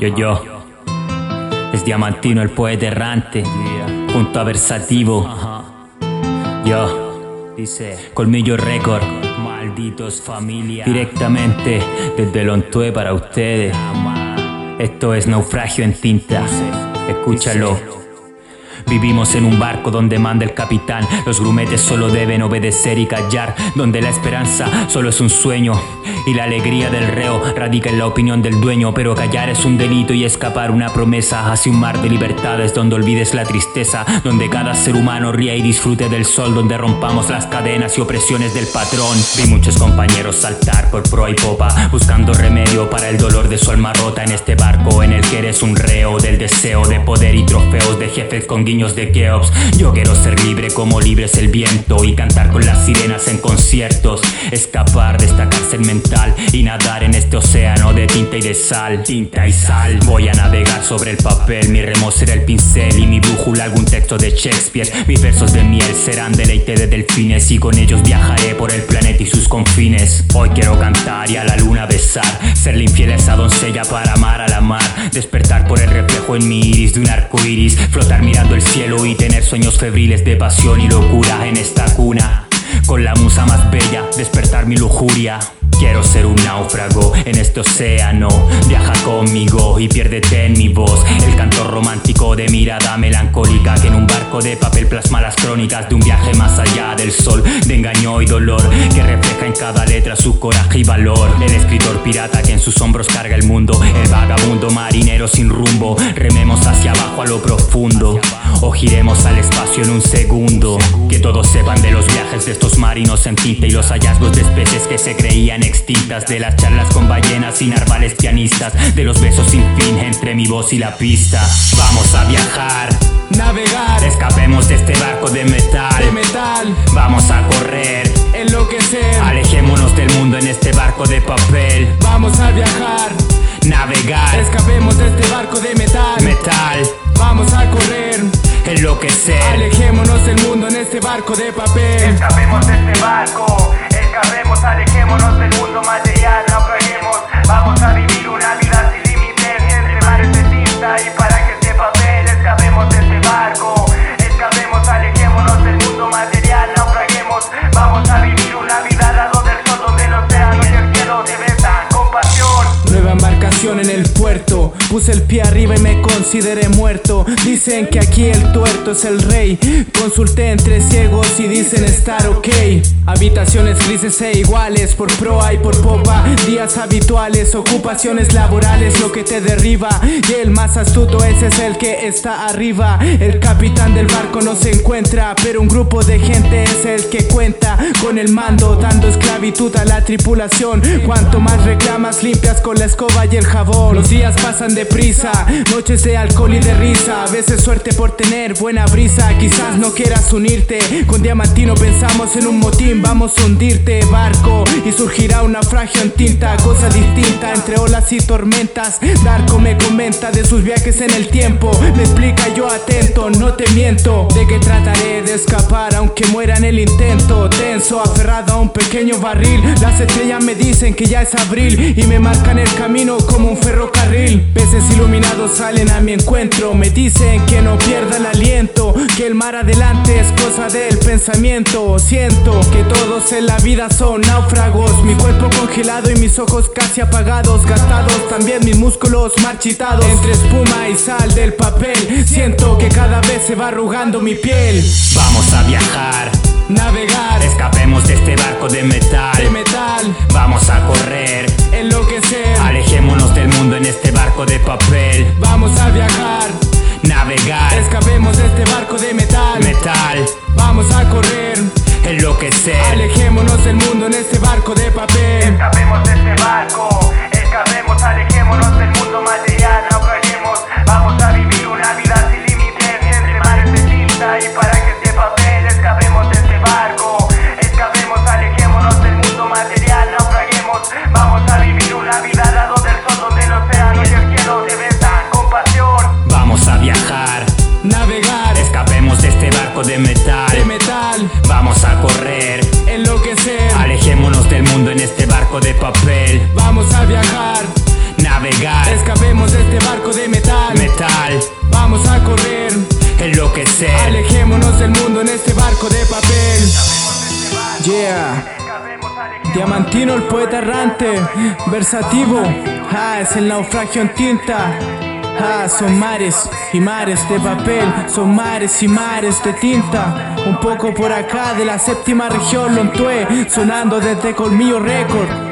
Yo, yo. Es Diamantino el poeta errante. Junto a Versativo. Yo. Dice Colmillo Record. Malditos familia. Directamente desde Lontue para ustedes. Esto es naufragio en tinta. Escúchalo. Vivimos en un barco donde manda el capitán. Los grumetes solo deben obedecer y callar. Donde la esperanza solo es un sueño. Y la alegría del reo radica en la opinión del dueño. Pero callar es un delito y escapar una promesa hacia un mar de libertades donde olvides la tristeza. Donde cada ser humano ría y disfrute del sol. Donde rompamos las cadenas y opresiones del patrón. Vi muchos compañeros saltar por proa y popa. Buscando remedio para el dolor de su alma rota en este barco en el que eres un reo del deseo de poder y trofeos de jefes con de Keops. Yo quiero ser libre como libre es el viento y cantar con las sirenas en conciertos. Escapar de esta cárcel mental y nadar en este océano de tinta y de sal. Tinta y sal. Voy a navegar sobre el papel, mi remo será el pincel y mi brújula algún texto de Shakespeare. Mis versos de miel serán deleite de delfines y con ellos viajaré por el planeta y sus confines. Hoy quiero cantar y a la luna besar, serle infiel a esa doncella para amar a la mar, despertar por el reflejo en mi iris de un arco iris, flotar mirando el cielo y tener sueños febriles de pasión y locura en esta cuna. Con la musa más bella, despertar mi lujuria. Quiero ser un náufrago en este océano. Viaja conmigo y piérdete en mi voz. El canto romántico de mirada melancólica que en un de papel plasma las crónicas de un viaje más allá del sol, de engaño y dolor que refleja en cada letra su coraje y valor. El escritor pirata que en sus hombros carga el mundo. El vagabundo marinero sin rumbo. Rememos hacia abajo a lo profundo o giremos al espacio en un segundo. Que todos sepan de los viajes de estos marinos en tinta y los hallazgos de especies que se creían extintas, de las charlas con ballenas y narvales pianistas, de los besos sin fin entre mi voz y la pista. Vamos a viajar, escapemos de este barco de metal, metal. Vamos a correr enloquecer. Alejémonos del mundo en este barco de papel. Escapemos de este barco, escapemos, alejémonos del mundo me consideré muerto. Dicen que aquí el tuerto es el rey. Consulté entre ciegos y dicen estar ok. Habitaciones grises e iguales por proa y por popa. Días habituales, ocupaciones laborales, lo que te derriba. Y el más astuto ese es el que está arriba. El capitán del barco no se encuentra, pero un grupo de gente es el que cuenta con el mando, dando esclavitud a la tripulación. Cuanto más reclamas, limpias con la escoba y el jabón. Los días pasan deprisa, noches de alcohol y de risa. A veces suerte por tener buena brisa. Quizás no quieras unirte. Con Diamantino pensamos en un motín. Vamos a hundirte, barco. Y surgirá un naufragio en tinta. Cosa distinta entre olas y tormentas. Darko me comenta de sus viajes en el tiempo. Me explica yo atento, no te miento. De que trataré de escapar aunque muera en el intento. Tenso, aferrado a un pequeño barril. Las estrellas me dicen que ya es abril. Y me marcan el camino como un ferrocarril. Peces iluminados salen a mi encuentro. Me dicen que no pierda el aliento. Que el mar adelante es cosa del pensamiento. Siento que todos en la vida son náufragos. Mi cuerpo congelado y mis ojos casi apagados. Gastados también mis músculos marchitados. Entre espuma y sal del papel. Siento que cada vez se va arrugando mi piel. Vamos a viajar, navegar. Escapemos de este barco. De metal. Vamos a correr, enloquecer. Alejémonos del mundo en este barco de papel. Escapemos de este barco, Vamos a viajar, navegar. Escapemos de este barco de metal. Metal. Vamos a correr, enloquecer. Alejémonos del mundo en este barco de papel. Yeah. Diamantino el poeta errante, versativo, ah, es el naufragio en tinta. Ah, son mares y mares de papel, son mares y mares de tinta. Un poco por acá de la séptima región, Lontué, sonando desde Colmillo Record.